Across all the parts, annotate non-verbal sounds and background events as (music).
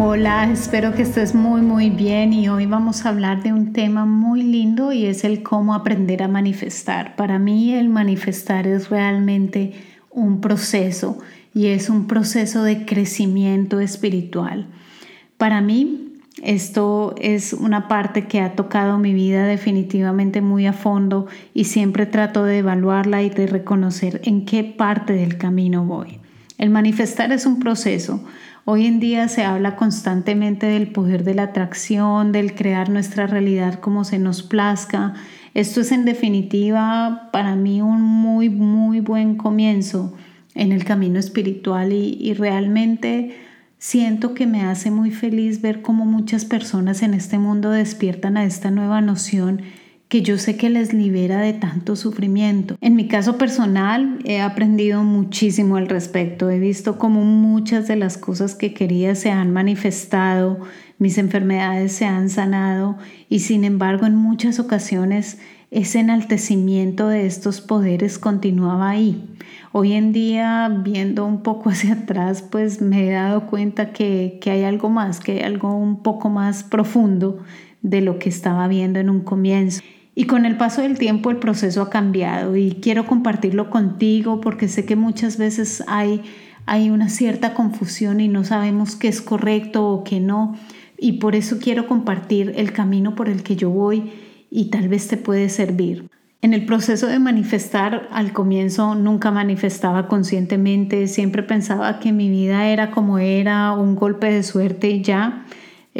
Hola, espero que estés muy muy bien y hoy vamos a hablar de un tema muy lindo y es el cómo aprender a manifestar. Para mí el manifestar es realmente un proceso y es un proceso de crecimiento espiritual. Para mí esto es una parte que ha tocado mi vida definitivamente muy a fondo y siempre trato de evaluarla y de reconocer en qué parte del camino voy. El manifestar es un proceso Hoy en día se habla constantemente del poder de la atracción, del crear nuestra realidad como se nos plazca. Esto es en definitiva para mí un muy, muy buen comienzo en el camino espiritual y, y realmente siento que me hace muy feliz ver cómo muchas personas en este mundo despiertan a esta nueva noción que yo sé que les libera de tanto sufrimiento. En mi caso personal he aprendido muchísimo al respecto. He visto cómo muchas de las cosas que quería se han manifestado, mis enfermedades se han sanado y sin embargo en muchas ocasiones ese enaltecimiento de estos poderes continuaba ahí. Hoy en día, viendo un poco (laughs) hacia atrás, pues me he dado cuenta que, que hay algo más, que hay algo un poco más profundo de lo que estaba viendo en un comienzo. Y con el paso del tiempo el proceso ha cambiado y quiero compartirlo contigo porque sé que muchas veces hay, hay una cierta confusión y no sabemos qué es correcto o qué no. Y por eso quiero compartir el camino por el que yo voy y tal vez te puede servir. En el proceso de manifestar, al comienzo nunca manifestaba conscientemente, siempre pensaba que mi vida era como era, un golpe de suerte y ya.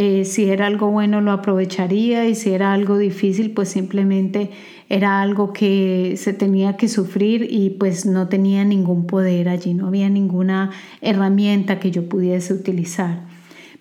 Eh, si era algo bueno lo aprovecharía y si era algo difícil pues simplemente era algo que se tenía que sufrir y pues no tenía ningún poder allí, no había ninguna herramienta que yo pudiese utilizar.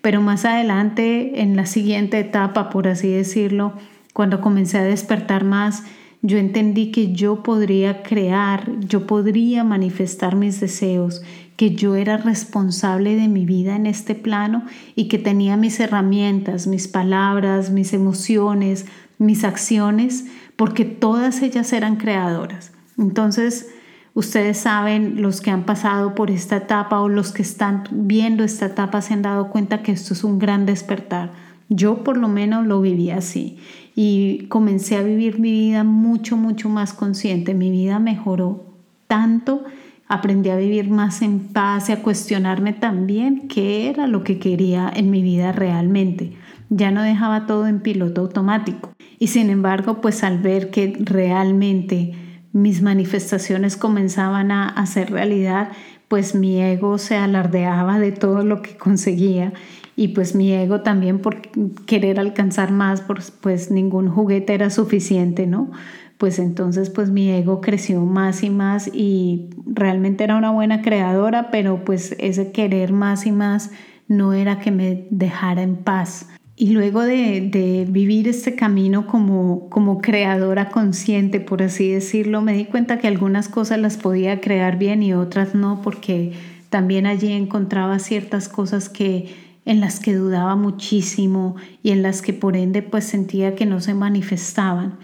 Pero más adelante, en la siguiente etapa, por así decirlo, cuando comencé a despertar más, yo entendí que yo podría crear, yo podría manifestar mis deseos, que yo era responsable de mi vida en este plano y que tenía mis herramientas, mis palabras, mis emociones, mis acciones, porque todas ellas eran creadoras. Entonces, ustedes saben, los que han pasado por esta etapa o los que están viendo esta etapa se han dado cuenta que esto es un gran despertar. Yo por lo menos lo viví así y comencé a vivir mi vida mucho, mucho más consciente. Mi vida mejoró tanto Aprendí a vivir más en paz y a cuestionarme también qué era lo que quería en mi vida realmente. Ya no dejaba todo en piloto automático. Y sin embargo, pues al ver que realmente mis manifestaciones comenzaban a hacer realidad, pues mi ego se alardeaba de todo lo que conseguía y pues mi ego también por querer alcanzar más, pues ningún juguete era suficiente, ¿no? Pues entonces pues mi ego creció más y más y realmente era una buena creadora, pero pues ese querer más y más no era que me dejara en paz. Y luego de, vivir este camino como, como creadora consciente, por así decirlo, me di cuenta que algunas cosas las podía crear bien y otras no, porque también allí encontraba ciertas cosas que en las que dudaba muchísimo y en las que por ende pues sentía que no se manifestaban.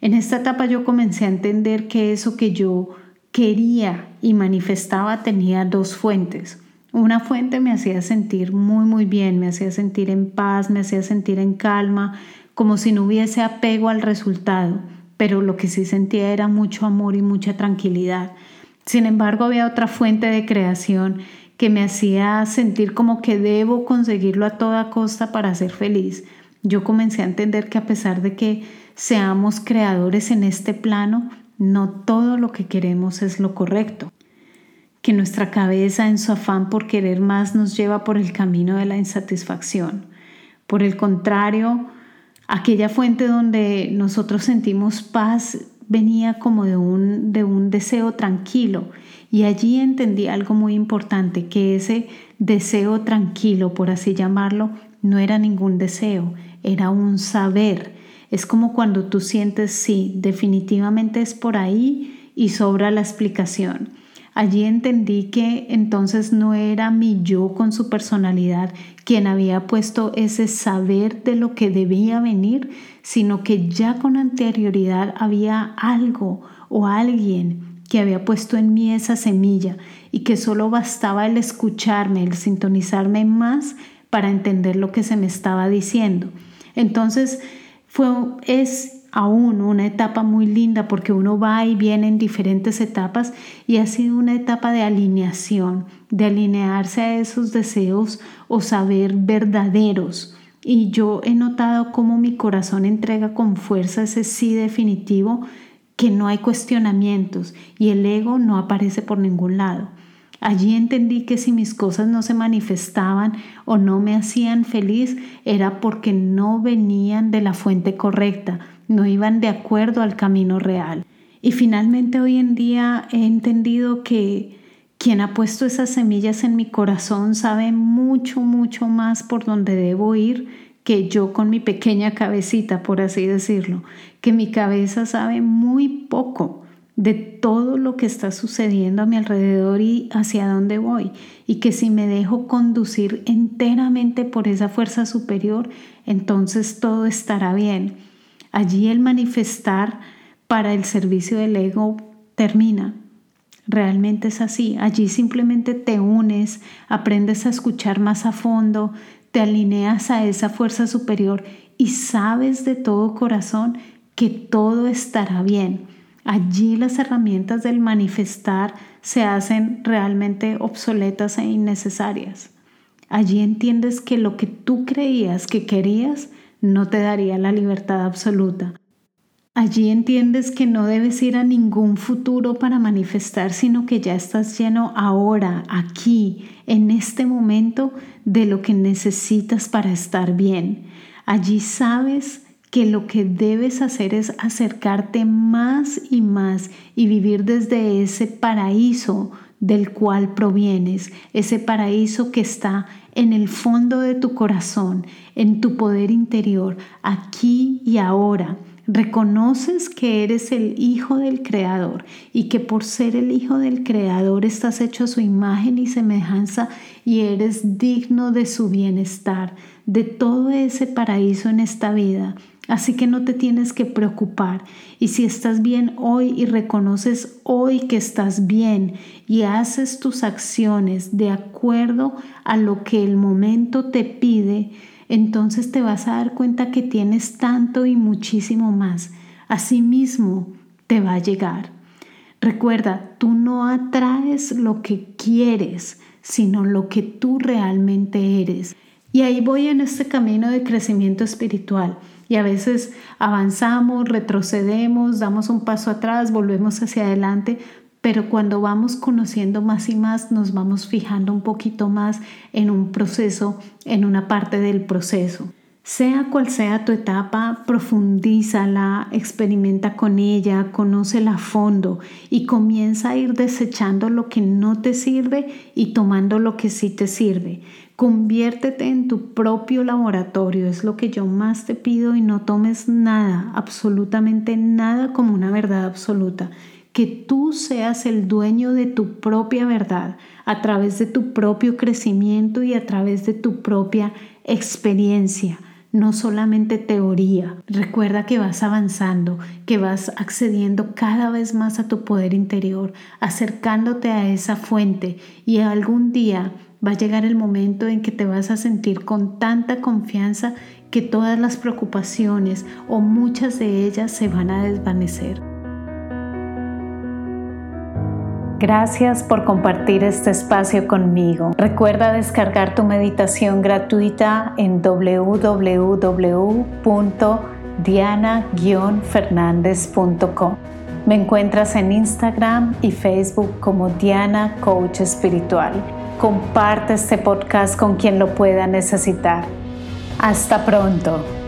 En esta etapa yo comencé a entender que eso que yo quería y manifestaba tenía dos fuentes. Una fuente me hacía sentir muy muy bien, me hacía sentir en paz, me hacía sentir en calma, como si no hubiese apego al resultado, pero lo que sí sentía era mucho amor y mucha tranquilidad. Sin embargo, había otra fuente de creación que me hacía sentir como que debo conseguirlo a toda costa para ser feliz. Yo comencé a entender que a pesar de que seamos creadores en este plano, no todo lo que queremos es lo correcto. Que nuestra cabeza en su afán por querer más nos lleva por el camino de la insatisfacción. Por el contrario, aquella fuente donde nosotros sentimos paz venía como de un, de un deseo tranquilo. Y allí entendí algo muy importante, que ese deseo tranquilo, por así llamarlo, no era ningún deseo, era un saber Es como cuando tú sientes, sí, definitivamente es por ahí y sobra la explicación. Allí entendí que entonces no era mi yo con su personalidad quien había puesto ese saber de lo que debía venir, sino que ya con anterioridad había algo o alguien que había puesto en mí esa semilla y que solo bastaba el escucharme, el sintonizarme más para entender lo que se me estaba diciendo. Entonces, fue, es aún una etapa muy linda porque uno va y viene en diferentes etapas y ha sido una etapa de alineación, de alinearse a esos deseos o saber verdaderos. Y yo he notado cómo mi corazón entrega con fuerza ese sí definitivo, que no hay cuestionamientos y el ego no aparece por ningún lado. Allí entendí que si mis cosas no se manifestaban o no me hacían feliz era porque no venían de la fuente correcta, no iban de acuerdo al camino real. Y finalmente hoy en día he entendido que quien ha puesto esas semillas en mi corazón sabe mucho, mucho más por dónde debo ir que yo con mi pequeña cabecita, por así decirlo, que mi cabeza sabe muy poco de todo lo que está sucediendo a mi alrededor y hacia dónde voy, y que si me dejo conducir enteramente por esa fuerza superior, entonces todo estará bien. Allí el manifestar para el servicio del ego termina. Realmente es así. Allí simplemente te unes, aprendes a escuchar más a fondo, te alineas a esa fuerza superior y sabes de todo corazón que todo estará bien. Allí las herramientas del manifestar se hacen realmente obsoletas e innecesarias. Allí entiendes que lo que tú creías que querías no te daría la libertad absoluta. Allí entiendes que no debes ir a ningún futuro para manifestar, sino que ya estás lleno ahora, aquí, en este momento, de lo que necesitas para estar bien. Allí sabes que lo que debes hacer es acercarte más y más y vivir desde ese paraíso del cual provienes, ese paraíso que está en el fondo de tu corazón, en tu poder interior, aquí y ahora. Reconoces que eres el hijo del Creador y que por ser el hijo del Creador estás hecho a su imagen y semejanza y eres digno de su bienestar, de todo ese paraíso en esta vida. Así que no te tienes que preocupar. Y si estás bien hoy y reconoces hoy que estás bien y haces tus acciones de acuerdo a lo que el momento te pide, entonces te vas a dar cuenta que tienes tanto y muchísimo más. Asimismo, te va a llegar. Recuerda, tú no atraes lo que quieres, sino lo que tú realmente eres. Y ahí voy en este camino de crecimiento espiritual. Y a veces avanzamos, retrocedemos, damos un paso atrás, volvemos hacia adelante, pero cuando vamos conociendo más y más, nos vamos fijando un poquito más en un proceso, en una parte del proceso. Sea cual sea tu etapa, profundízala, experimenta con ella, conócela a fondo y comienza a ir desechando lo que no te sirve y tomando lo que sí te sirve. Conviértete en tu propio laboratorio, es lo que yo más te pido y no tomes nada, absolutamente nada como una verdad absoluta. Que tú seas el dueño de tu propia verdad a través de tu propio crecimiento y a través de tu propia experiencia no solamente teoría. Recuerda que vas avanzando, que vas accediendo cada vez más a tu poder interior, acercándote a esa fuente y algún día va a llegar el momento en que te vas a sentir con tanta confianza que todas las preocupaciones o muchas de ellas se van a desvanecer. Gracias por compartir este espacio conmigo. Recuerda descargar tu meditación gratuita en www.diana-fernandez.com. Me encuentras en Instagram y Facebook como Diana Coach Espiritual. Comparte este podcast con quien lo pueda necesitar. Hasta pronto.